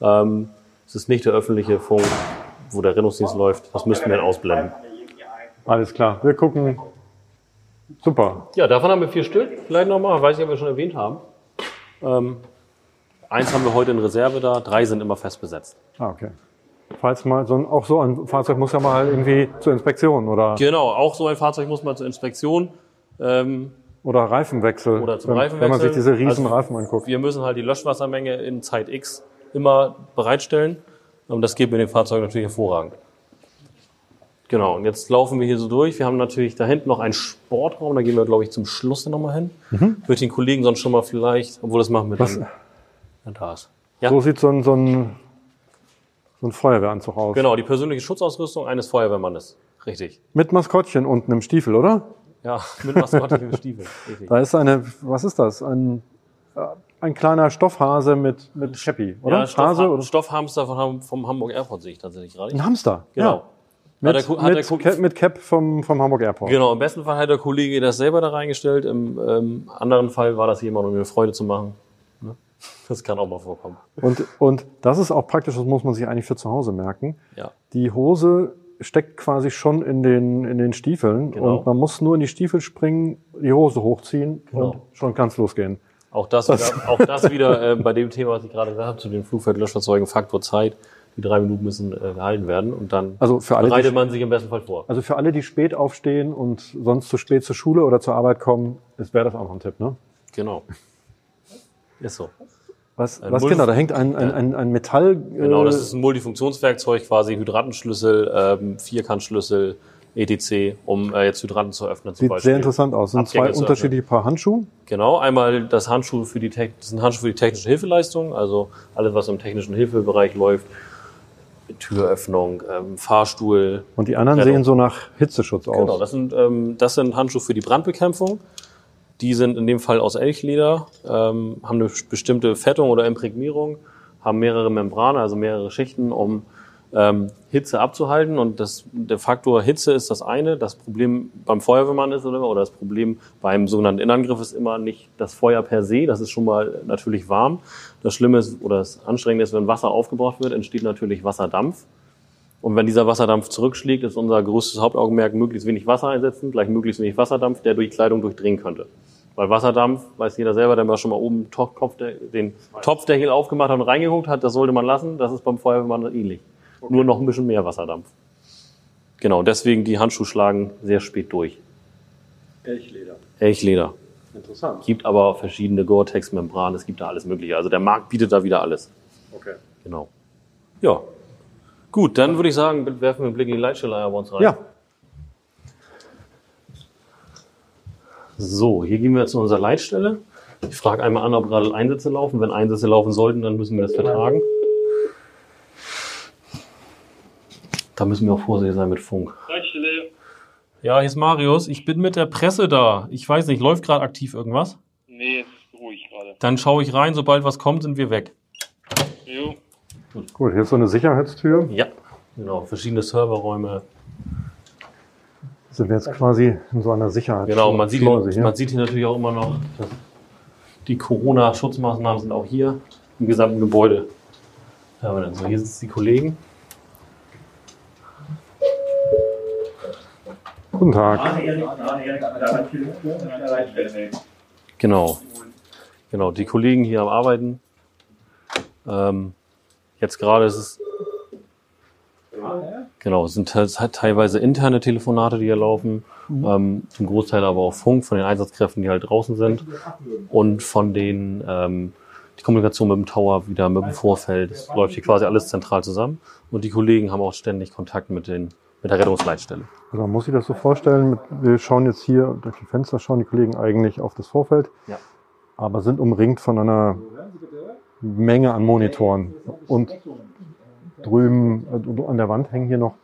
Ähm, es ist nicht der öffentliche Funk, wo der Rennungsdienst läuft. Das müssten wir dann ausblenden. Alles klar. Wir gucken. Super. Ja, davon haben wir vier Stück. Vielleicht nochmal, weiß nicht, ob wir schon erwähnt haben. Ähm, eins haben wir heute in Reserve da, drei sind immer fest besetzt. Ah, okay. Falls mal so ein, auch so ein Fahrzeug muss ja mal irgendwie zur Inspektion oder, Genau, auch so ein Fahrzeug muss man zur Inspektion. Ähm, oder Reifenwechsel. Oder zum wenn, Reifenwechsel. Wenn man sich diese riesen Also, Reifen anguckt. Wir müssen halt die Löschwassermenge in Zeit X immer bereitstellen. Und das geht mit dem Fahrzeug natürlich hervorragend. Genau, und jetzt laufen wir hier so durch. Wir haben natürlich da hinten noch einen Sportraum, da gehen wir, glaube ich, zum Schluss dann nochmal hin. Würde ich den Kollegen sonst schon mal vielleicht, obwohl das machen wir Mhm. Was- dann. Ja, da ist. Ja, So sieht so ein, so ein, so ein Feuerwehranzug aus. genau, die persönliche Schutzausrüstung eines Feuerwehrmannes. Richtig. Mit Maskottchen unten im Stiefel, oder? Ja, mit maskottlichen Stiefeln. Richtig. Da ist eine, was ist das? Ein, äh, ein kleiner Stoffhase mit, mit Chappy, oder? Ja, Stoff, Hase oder? Stoffhamster von, Ham- vom Hamburg Airport sehe ich tatsächlich gerade. Ein Hamster. Genau. Ja. Hat Mit, der hat der mit, Ko- Cap, mit Cap vom, vom Hamburg Airport. Genau, im besten Fall hat der Kollege das selber da reingestellt, im ähm, anderen Fall war das jemand, um mir Freude zu machen. Das kann auch mal vorkommen. Und, und das ist auch praktisch, das muss man sich eigentlich für zu Hause merken. Ja. Die Hose steckt quasi schon in den, in den Stiefeln Genau. und man muss nur in die Stiefel springen, die Hose hochziehen Genau. und schon kann es losgehen. Auch das, wieder, auch das wieder äh, bei dem Thema, was ich gerade gesagt habe, zu den Flugfeldlöschfahrzeugen, Faktor Zeit. Die drei Minuten müssen äh, gehalten werden und dann Also für alle, bereitet man sich im besten Fall vor. also für alle, die spät aufstehen und sonst zu spät zur Schule oder zur Arbeit kommen, ist wäre das auch noch ein Tipp, ne? Genau. Ist so. Was, was genau, da hängt ein, ein, ein, ein Metall. Genau, äh, das ist ein Multifunktionswerkzeug, quasi Hydrantenschlüssel, ähm, Vierkantschlüssel, etc., um äh, jetzt Hydranten zu öffnen zum Sieht Beispiel. sehr interessant aus. Sind zwei unterschiedliche Paar Handschuhe. Genau, einmal das Handschuh für die, das sind Handschuhe für die technische Hilfeleistung, also alles, was im technischen Hilfebereich läuft. Türöffnung, ähm, Fahrstuhl. Und die anderen Rettung. sehen so nach Hitzeschutz aus. Genau, das sind, ähm, das sind Handschuhe für die Brandbekämpfung. Die sind in dem Fall aus Elchleder, ähm, haben eine bestimmte Fettung oder Imprägnierung, haben mehrere Membrane, also mehrere Schichten, um ähm, Hitze abzuhalten. Und das, der Faktor Hitze ist das eine. Das Problem beim Feuerwehrmann ist oder, oder das Problem beim sogenannten Innenangriff ist immer nicht das Feuer per se. Das ist schon mal natürlich warm. Das Schlimme ist oder das Anstrengende ist, wenn Wasser aufgebraucht wird, entsteht natürlich Wasserdampf. Und wenn dieser Wasserdampf zurückschlägt, ist unser größtes Hauptaugenmerk möglichst wenig Wasser einsetzen, gleich möglichst wenig Wasserdampf, der durch Kleidung durchdringen könnte. Weil Wasserdampf, weiß jeder selber, der mal schon mal oben den Topfdeckel aufgemacht hat und reingeguckt hat, das sollte man lassen. Das ist beim Feuerwehrmann ähnlich. Nur noch ein bisschen mehr Wasserdampf. Genau, deswegen die Handschuhe schlagen sehr spät durch. Elchleder. Elchleder. Interessant. Gibt aber verschiedene Gore-Tex-Membranen, es gibt da alles Mögliche. Also der Markt bietet da wieder alles. Okay. Genau. Ja. Gut, dann würde ich sagen, werfen wir einen Blick in die Leitstelle bei uns rein. Ja, So, hier gehen wir zu unserer Leitstelle. Ich frage einmal an, ob gerade Einsätze laufen. Wenn Einsätze laufen sollten, dann müssen wir das vertragen. Da müssen wir auch vorsichtig sein mit Funk. Leitstelle. Ja, hier ist Marius. Ich bin mit der Presse da. Ich weiß nicht, läuft gerade aktiv irgendwas? Nee, es ist ruhig gerade. Dann schaue ich rein. Sobald was kommt, sind wir weg. Jo. gut. Hier ist so eine Sicherheitstür. Ja, genau. Verschiedene Serverräume. Sind wir jetzt quasi in so einer Sicherheit. Genau, man sieht, Schleuse hier. man sieht hier natürlich auch immer noch, dass die Corona-Schutzmaßnahmen sind auch hier im gesamten Gebäude. Ja, so, hier sitzen die Kollegen. Guten Tag. Genau. Genau, die Kollegen hier am Arbeiten. Ähm, jetzt gerade ist es. Genau, es sind te- teilweise interne Telefonate, die hier laufen. Ähm, zum Großteil aber auch Funk von den Einsatzkräften, die halt draußen sind. Und von den, ähm, die Kommunikation mit dem Tower wieder mit dem Vorfeld. Es läuft hier quasi alles zentral zusammen. Und die Kollegen haben auch ständig Kontakt mit, den, mit der Rettungsleitstelle. Also man muss sich das so vorstellen, wir schauen jetzt hier durch die Fenster, schauen die Kollegen eigentlich auf das Vorfeld, Ja. aber sind umringt von einer Menge an Monitoren. Und drüben äh, an der Wand hängen hier noch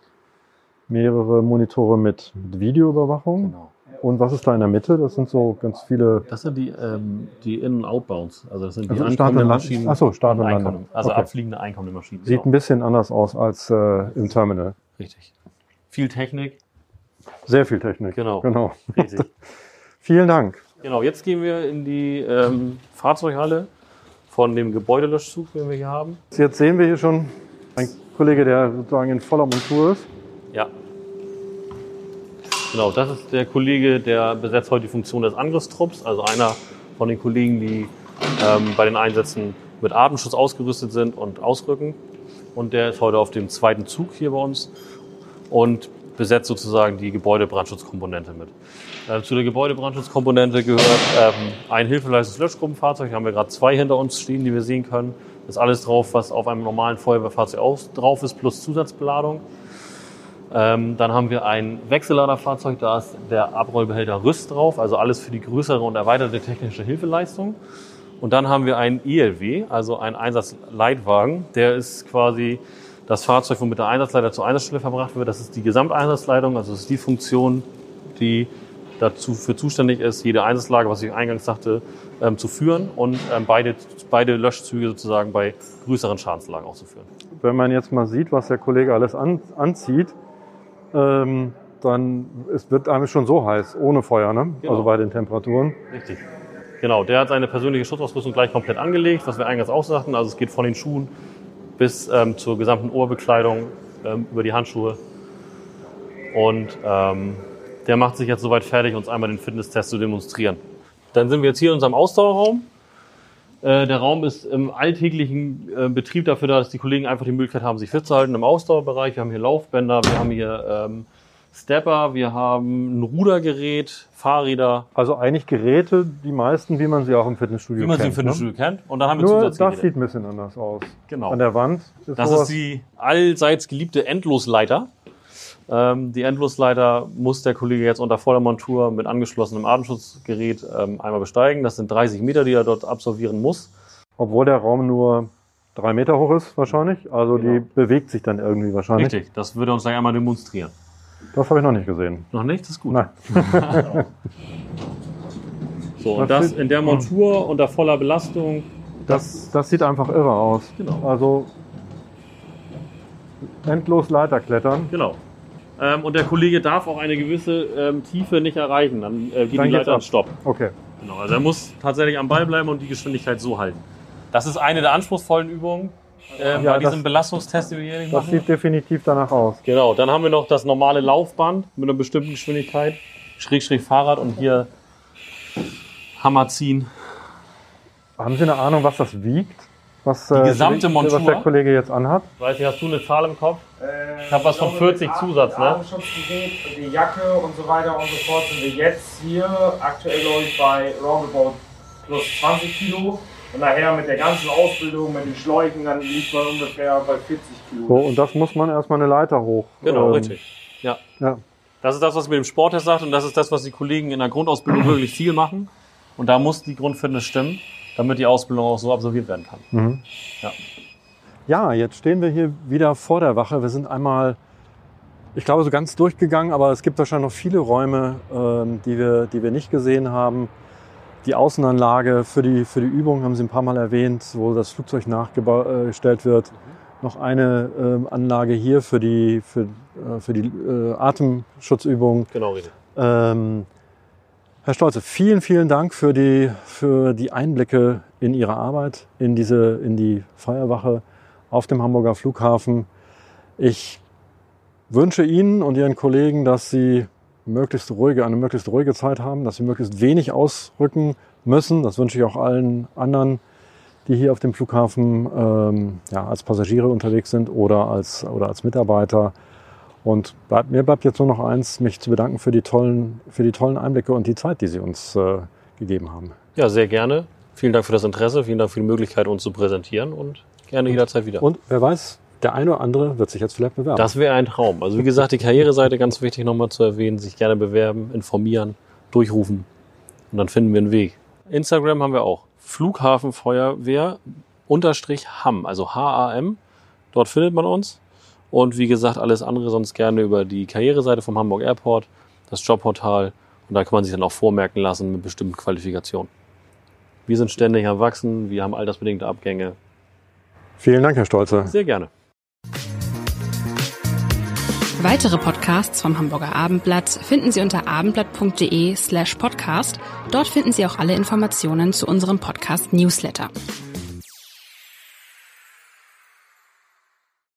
mehrere Monitore mit, mit Videoüberwachung. Genau. Und was ist da in der Mitte? Das sind so ganz viele Das sind die, ähm, die In- und Outbounds. Also das sind die Also Start- und Maschinen. Ach so, Start und. Landung. Also Okay. abfliegende einkommende Maschinen. Sieht genau. ein bisschen anders aus als äh, im Terminal. Richtig. Viel Technik. Sehr viel Technik. Genau. genau. Richtig. Vielen Dank. genau, jetzt gehen wir in die ähm, Fahrzeughalle von dem Gebäudelöschzug, den wir hier haben. Jetzt sehen wir hier schon einen Kollege, der sozusagen in voller Montur ist. Ja. Genau, das ist der Kollege, der besetzt heute die Funktion des Angriffstrupps, also einer von den Kollegen, die ähm, bei den Einsätzen mit Atemschutz ausgerüstet sind und ausrücken. Und der ist heute auf dem zweiten Zug hier bei uns und besetzt sozusagen die Gebäudebrandschutzkomponente mit. Äh, zu der Gebäudebrandschutzkomponente gehört ähm, ein Hilfeleistungslöschgruppenfahrzeug. Da haben wir gerade zwei hinter uns stehen, die wir sehen können. Ist alles drauf, was auf einem normalen Feuerwehrfahrzeug auch drauf ist, plus Zusatzbeladung. Ähm, dann haben wir ein Wechselladerfahrzeug, da ist der Abrollbehälter Rüst drauf, also alles für die größere und erweiterte technische Hilfeleistung. Und dann haben wir einen ILW, also einen Einsatzleitwagen. Der ist quasi das Fahrzeug, womit der Einsatzleiter zur Einsatzstelle verbracht wird. Das ist die Gesamteinsatzleitung, also das ist die Funktion, die dazu für zuständig ist, jede Einsatzlage, was ich eingangs sagte, ähm, zu führen und ähm, beide, beide Löschzüge sozusagen bei größeren Schadenslagen auszuführen. Wenn man jetzt mal sieht, was der Kollege alles an, anzieht, ähm, dann es wird einem schon so heiß, ohne Feuer, ne? Genau. Also bei den Temperaturen. Richtig. Genau, der hat seine persönliche Schutzausrüstung gleich komplett angelegt, was wir eingangs auch sagten. Also es geht von den Schuhen bis ähm, zur gesamten Ohrbekleidung, ähm, über die Handschuhe. Und ähm, der macht sich jetzt soweit fertig, uns einmal den Fitnesstest zu demonstrieren. Dann sind wir jetzt hier in unserem Ausdauerraum. Äh, der Raum ist im alltäglichen äh, Betrieb dafür da, dass die Kollegen einfach die Möglichkeit haben, sich fit zu halten im Ausdauerbereich. Wir haben hier Laufbänder, wir haben hier ähm, Stepper, wir haben ein Rudergerät, Fahrräder, Also eigentlich Geräte, die meisten, wie man sie auch im Fitnessstudio wie man sie im kennt. Fitnessstudio kennt. Und dann haben ne? wir Nur das sieht ein bisschen anders aus. Genau. An der Wand ist Das ist die allseits geliebte Endlosleiter. Ähm, die Endlosleiter muss der Kollege jetzt unter voller Montur mit angeschlossenem Atemschutzgerät ähm, einmal besteigen. Das sind 30 Meter, die er dort absolvieren muss. Obwohl der Raum nur drei Meter hoch ist wahrscheinlich. Also die Genau. bewegt sich dann irgendwie wahrscheinlich. Richtig, das würde er uns gleich einmal demonstrieren. Das habe ich noch nicht gesehen. Noch nicht? Das ist gut. Nein. So, und Das das in der Montur unter voller Belastung. Das, das sieht einfach irre aus. Genau. Also endlos Leiter klettern. Genau. Ähm, und der Kollege darf auch eine gewisse ähm, Tiefe nicht erreichen. Dann äh, geht Dann die Leiter an Stopp. Okay. Genau, also er muss tatsächlich am Ball bleiben und die Geschwindigkeit so halten. Das ist eine der anspruchsvollen Übungen ähm, Ja, bei diesem das- Belastungstest, den wir hier Das machen. sieht definitiv danach aus. Genau, dann haben wir noch das normale Laufband mit einer bestimmten Geschwindigkeit, Schrägstrich Fahrrad und hier Hammer ziehen. Haben Sie eine Ahnung, was das wiegt? Was, die gesamte Montur? Was der Kollege jetzt anhat? Weiß ich, hast du eine Zahl im Kopf? Äh, Ich hab was von glaube, 40 mit Zusatz, ne? Die Jacke und so weiter und so fort sind wir jetzt hier aktuell glaube ich bei roundabout plus 20 Kilo. Und nachher mit der ganzen Ausbildung, mit den Schläuchen, dann liegt man ungefähr bei 40 Kilo. So, und das muss man erstmal eine Leiter hoch. Genau, ähm, richtig. Ja. Ja. Das ist das, was mit dem Sporttest sagt und das ist das, was die Kollegen in der Grundausbildung wirklich viel machen. Und da muss die Grundfitness stimmen, damit die Ausbildung auch so absolviert werden kann. Mhm. Ja. Ja, jetzt stehen wir hier wieder vor der Wache. Wir sind einmal, ich glaube, so ganz durchgegangen, aber es gibt wahrscheinlich noch viele Räume, ähm, die, wir, die wir nicht gesehen haben. Die Außenanlage für die, für die Übung haben Sie ein paar Mal erwähnt, wo das Flugzeug nachgestellt wird. Noch eine ähm, Anlage hier für die, für, äh, für die äh, Atemschutzübung. Genau, richtig. Ähm, Herr Stolze, vielen, vielen Dank für die, für die Einblicke in Ihre Arbeit, in, diese, in die Feuerwache auf dem Hamburger Flughafen. Ich wünsche Ihnen und Ihren Kollegen, dass Sie möglichst ruhige, eine möglichst ruhige Zeit haben, dass Sie möglichst wenig ausrücken müssen. Das wünsche ich auch allen anderen, die hier auf dem Flughafen ähm, ja, als Passagiere unterwegs sind oder als, oder als Mitarbeiter. Und bleibt, mir bleibt jetzt nur noch eins, mich zu bedanken für die tollen, für die tollen Einblicke und die Zeit, die Sie uns äh, gegeben haben. Ja, sehr gerne. Vielen Dank für das Interesse, vielen Dank für die Möglichkeit, uns zu präsentieren und gerne jederzeit wieder. Und wer weiß, der eine oder andere wird sich jetzt vielleicht bewerben. Das wäre ein Traum. Also wie gesagt, die Karriereseite ganz wichtig nochmal zu erwähnen, sich gerne bewerben, informieren, durchrufen und dann finden wir einen Weg. Instagram haben wir auch. Flughafenfeuerwehr unterstrich Ham, also H-A-M. Dort findet man uns. Und wie gesagt, alles andere sonst gerne über die Karriereseite vom Hamburg Airport, das Jobportal. Und da kann man sich dann auch vormerken lassen mit bestimmten Qualifikationen. Wir sind ständig am Wachsen, wir haben altersbedingte Abgänge. Vielen Dank, Herr Stolze. Sehr gerne. Weitere Podcasts vom Hamburger Abendblatt finden Sie unter abendblatt.de slash podcast. Dort finden Sie auch alle Informationen zu unserem Podcast Newsletter.